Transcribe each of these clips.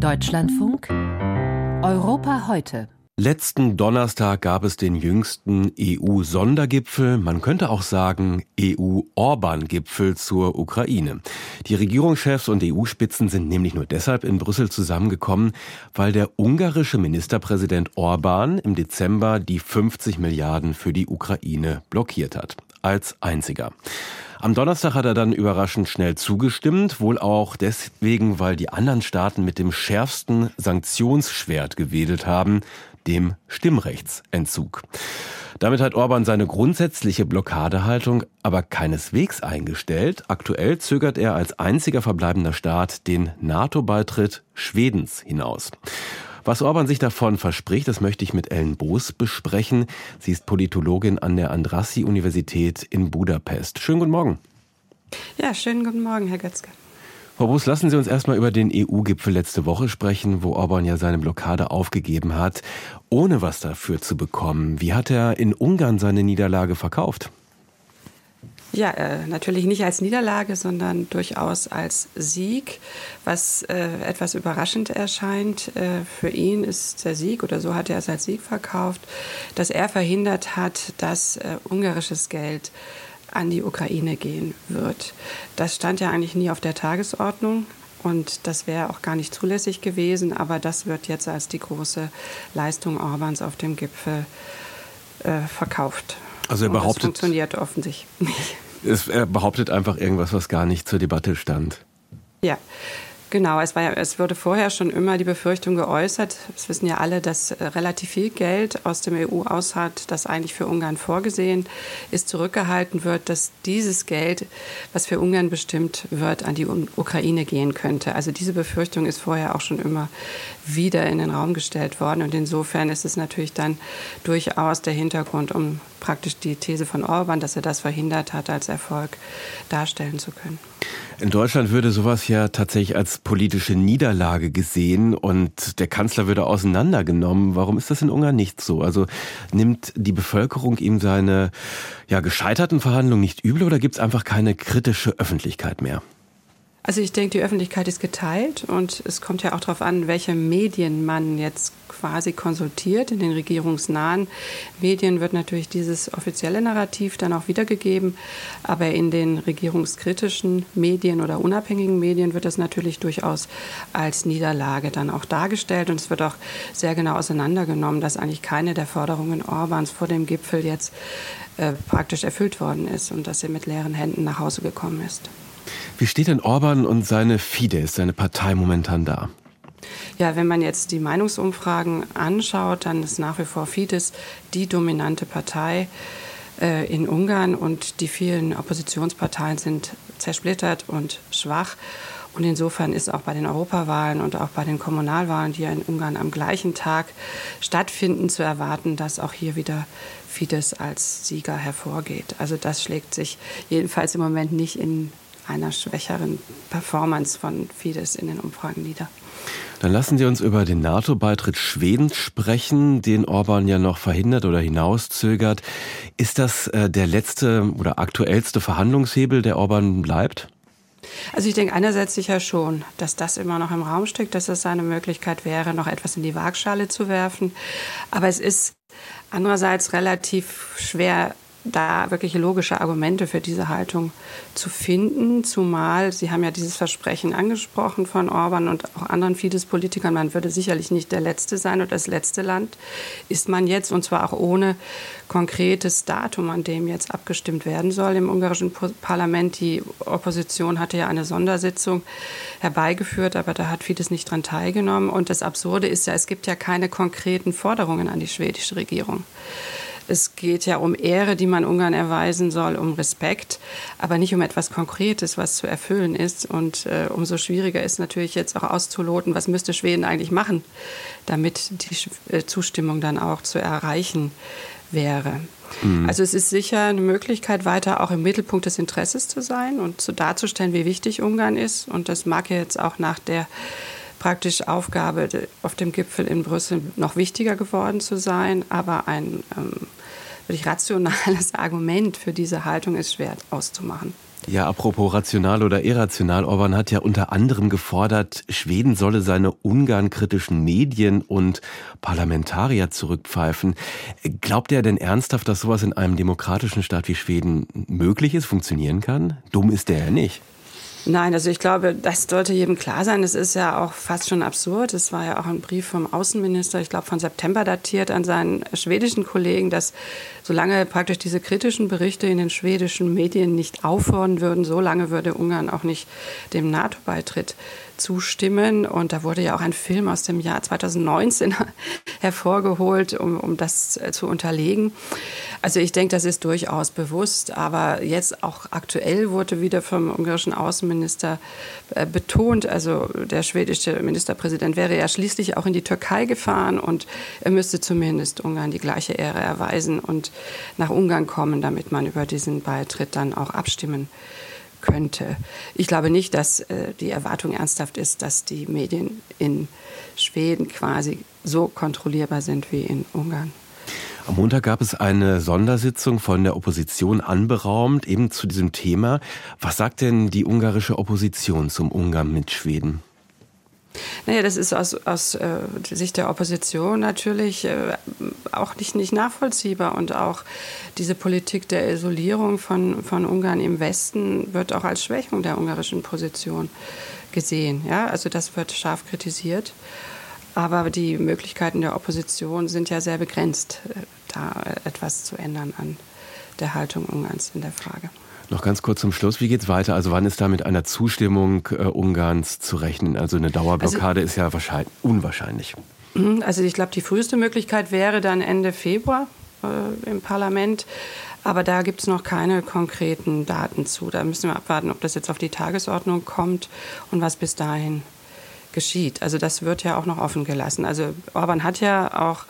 Deutschlandfunk Europa heute. Letzten Donnerstag gab es den jüngsten EU-Sondergipfel, man könnte auch sagen EU-Orban-Gipfel zur Ukraine. Die Regierungschefs und EU-Spitzen sind nämlich nur deshalb in Brüssel zusammengekommen, weil der ungarische Ministerpräsident Orban im Dezember die 50 Milliarden für die Ukraine blockiert hat. Als einziger. Am Donnerstag hat er dann überraschend schnell zugestimmt, wohl auch deswegen, weil die anderen Staaten mit dem schärfsten Sanktionsschwert gewedelt haben, dem Stimmrechtsentzug. Damit hat Orban seine grundsätzliche Blockadehaltung aber keineswegs eingestellt. Aktuell zögert er als einziger verbleibender Staat den NATO-Beitritt Schwedens hinaus. Was Orban sich davon verspricht, das möchte ich mit Ellen Boos besprechen. Sie ist Politologin an der Andrassi-Universität in Budapest. Schönen guten Morgen. Ja, schönen guten Morgen, Herr Götzke. Frau Boos, lassen Sie uns erstmal über den EU-Gipfel letzte Woche sprechen, wo Orban ja seine Blockade aufgegeben hat, ohne was dafür zu bekommen. Wie hat er in Ungarn seine Niederlage verkauft? Ja, äh, natürlich nicht als Niederlage, sondern durchaus als Sieg, was äh, etwas überraschend erscheint. Äh, für ihn ist der Sieg, oder so hat er es als Sieg verkauft, dass er verhindert hat, dass äh, ungarisches Geld an die Ukraine gehen wird. Das stand ja eigentlich nie auf der Tagesordnung. Und das wäre auch gar nicht zulässig gewesen, aber das wird jetzt als die große Leistung Orbans auf dem Gipfel äh, verkauft. Also er behauptet. Und das funktioniert offensichtlich nicht. Es, er behauptet einfach irgendwas, was gar nicht zur Debatte stand. Ja, Genau, es, war ja, es wurde vorher schon immer die Befürchtung geäußert, das wissen ja alle, dass äh, relativ viel Geld aus dem EU-Haushalt, das eigentlich für Ungarn vorgesehen ist, zurückgehalten wird, dass dieses Geld, was für Ungarn bestimmt wird, an die Ukraine gehen könnte. Also diese Befürchtung ist vorher auch schon immer wieder in den Raum gestellt worden. Und insofern ist es natürlich dann durchaus der Hintergrund, um praktisch die These von Orban, dass er das verhindert hat, als Erfolg darstellen zu können. In Deutschland würde sowas ja tatsächlich als politische Niederlage gesehen und der Kanzler würde auseinandergenommen. Warum ist das in Ungarn nicht so? Also nimmt die Bevölkerung ihm seine ja, gescheiterten Verhandlungen nicht übel oder gibt es einfach keine kritische Öffentlichkeit mehr? Also ich denke, die Öffentlichkeit ist geteilt und es kommt ja auch darauf an, welche Medien man jetzt quasi konsultiert. In den regierungsnahen Medien wird natürlich dieses offizielle Narrativ dann auch wiedergegeben, aber in den regierungskritischen Medien oder unabhängigen Medien wird das natürlich durchaus als Niederlage dann auch dargestellt und es wird auch sehr genau auseinandergenommen, dass eigentlich keine der Forderungen Orbans vor dem Gipfel jetzt äh, praktisch erfüllt worden ist und dass er mit leeren Händen nach Hause gekommen ist. Wie steht denn Orban und seine Fidesz, seine Partei momentan da? Ja, wenn man jetzt die Meinungsumfragen anschaut, dann ist nach wie vor Fidesz die dominante Partei äh, in Ungarn und die vielen Oppositionsparteien sind zersplittert und schwach. Und insofern ist auch bei den Europawahlen und auch bei den Kommunalwahlen, die ja in Ungarn am gleichen Tag stattfinden, zu erwarten, dass auch hier wieder Fidesz als Sieger hervorgeht. Also das schlägt sich jedenfalls im Moment nicht in einer schwächeren Performance von Fidesz in den Umfragen nieder. Dann lassen Sie uns über den NATO-Beitritt Schwedens sprechen, den Orban ja noch verhindert oder hinauszögert. Ist das äh, der letzte oder aktuellste Verhandlungshebel, der Orban bleibt? Also ich denke einerseits sicher schon, dass das immer noch im Raum steckt, dass es eine Möglichkeit wäre, noch etwas in die Waagschale zu werfen. Aber es ist andererseits relativ schwer da wirklich logische Argumente für diese Haltung zu finden, zumal Sie haben ja dieses Versprechen angesprochen von Orban und auch anderen Fidesz-Politikern, man würde sicherlich nicht der Letzte sein oder das letzte Land, ist man jetzt und zwar auch ohne konkretes Datum, an dem jetzt abgestimmt werden soll im ungarischen Parlament. Die Opposition hatte ja eine Sondersitzung herbeigeführt, aber da hat Fidesz nicht dran teilgenommen und das Absurde ist ja, es gibt ja keine konkreten Forderungen an die schwedische Regierung. Es geht ja um Ehre, die man Ungarn erweisen soll, um Respekt, aber nicht um etwas Konkretes, was zu erfüllen ist. Und äh, umso schwieriger ist natürlich jetzt auch auszuloten, was müsste Schweden eigentlich machen, damit die äh, Zustimmung dann auch zu erreichen wäre. Mhm. Also es ist sicher eine Möglichkeit, weiter auch im Mittelpunkt des Interesses zu sein und so darzustellen, wie wichtig Ungarn ist. Und das mag jetzt auch nach der praktisch Aufgabe auf dem Gipfel in Brüssel noch wichtiger geworden zu sein. Aber ein ähm, wirklich rationales Argument für diese Haltung ist schwer auszumachen. Ja, apropos rational oder irrational, Orban hat ja unter anderem gefordert, Schweden solle seine Ungarn-kritischen Medien und Parlamentarier zurückpfeifen. Glaubt er denn ernsthaft, dass sowas in einem demokratischen Staat wie Schweden möglich ist, funktionieren kann? Dumm ist er ja nicht. Nein, also ich glaube, das sollte jedem klar sein. Es ist ja auch fast schon absurd. Es war ja auch ein Brief vom Außenminister, ich glaube von September datiert, an seinen schwedischen Kollegen, dass solange praktisch diese kritischen Berichte in den schwedischen Medien nicht aufhören würden, solange würde Ungarn auch nicht dem NATO-Beitritt zustimmen. Und da wurde ja auch ein Film aus dem Jahr 2019 hervorgeholt, um, um das äh, zu unterlegen. Also ich denke, das ist durchaus bewusst. Aber jetzt auch aktuell wurde wieder vom ungarischen Außenminister äh, betont, also der schwedische Ministerpräsident wäre ja schließlich auch in die Türkei gefahren und er müsste zumindest Ungarn die gleiche Ehre erweisen und nach Ungarn kommen, damit man über diesen Beitritt dann auch abstimmen könnte. Ich glaube nicht, dass äh, die Erwartung ernsthaft ist, dass die Medien in Schweden quasi so kontrollierbar sind wie in Ungarn. Am Montag gab es eine Sondersitzung von der Opposition anberaumt, eben zu diesem Thema. Was sagt denn die ungarische Opposition zum Umgang mit Schweden? Naja, das ist aus, aus äh, Sicht der Opposition natürlich äh, auch nicht, nicht nachvollziehbar. Und auch diese Politik der Isolierung von, von Ungarn im Westen wird auch als Schwächung der ungarischen Position gesehen. Ja? Also das wird scharf kritisiert. Aber die Möglichkeiten der Opposition sind ja sehr begrenzt, äh, da etwas zu ändern an der Haltung Ungarns in der Frage. Noch ganz kurz zum Schluss, wie geht es weiter? Also wann ist da mit einer Zustimmung äh, Ungarns zu rechnen? Also eine Dauerblockade also, ist ja wahrscheinlich, unwahrscheinlich. Mhm, also ich glaube, die früheste Möglichkeit wäre dann Ende Februar äh, im Parlament. Aber da gibt es noch keine konkreten Daten zu. Da müssen wir abwarten, ob das jetzt auf die Tagesordnung kommt und was bis dahin geschieht. Also das wird ja auch noch offen gelassen. Also Orban hat ja auch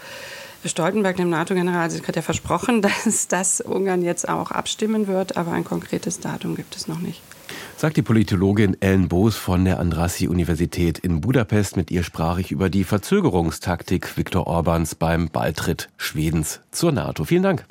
Stoltenberg, dem NATO-Generalsekretär, versprochen, dass das Ungarn jetzt auch abstimmen wird, aber ein konkretes Datum gibt es noch nicht. Sagt die Politologin Ellen Boos von der Andrassy-Universität in Budapest. Mit ihr sprach ich über die Verzögerungstaktik Viktor Orbans beim Beitritt Schwedens zur NATO. Vielen Dank.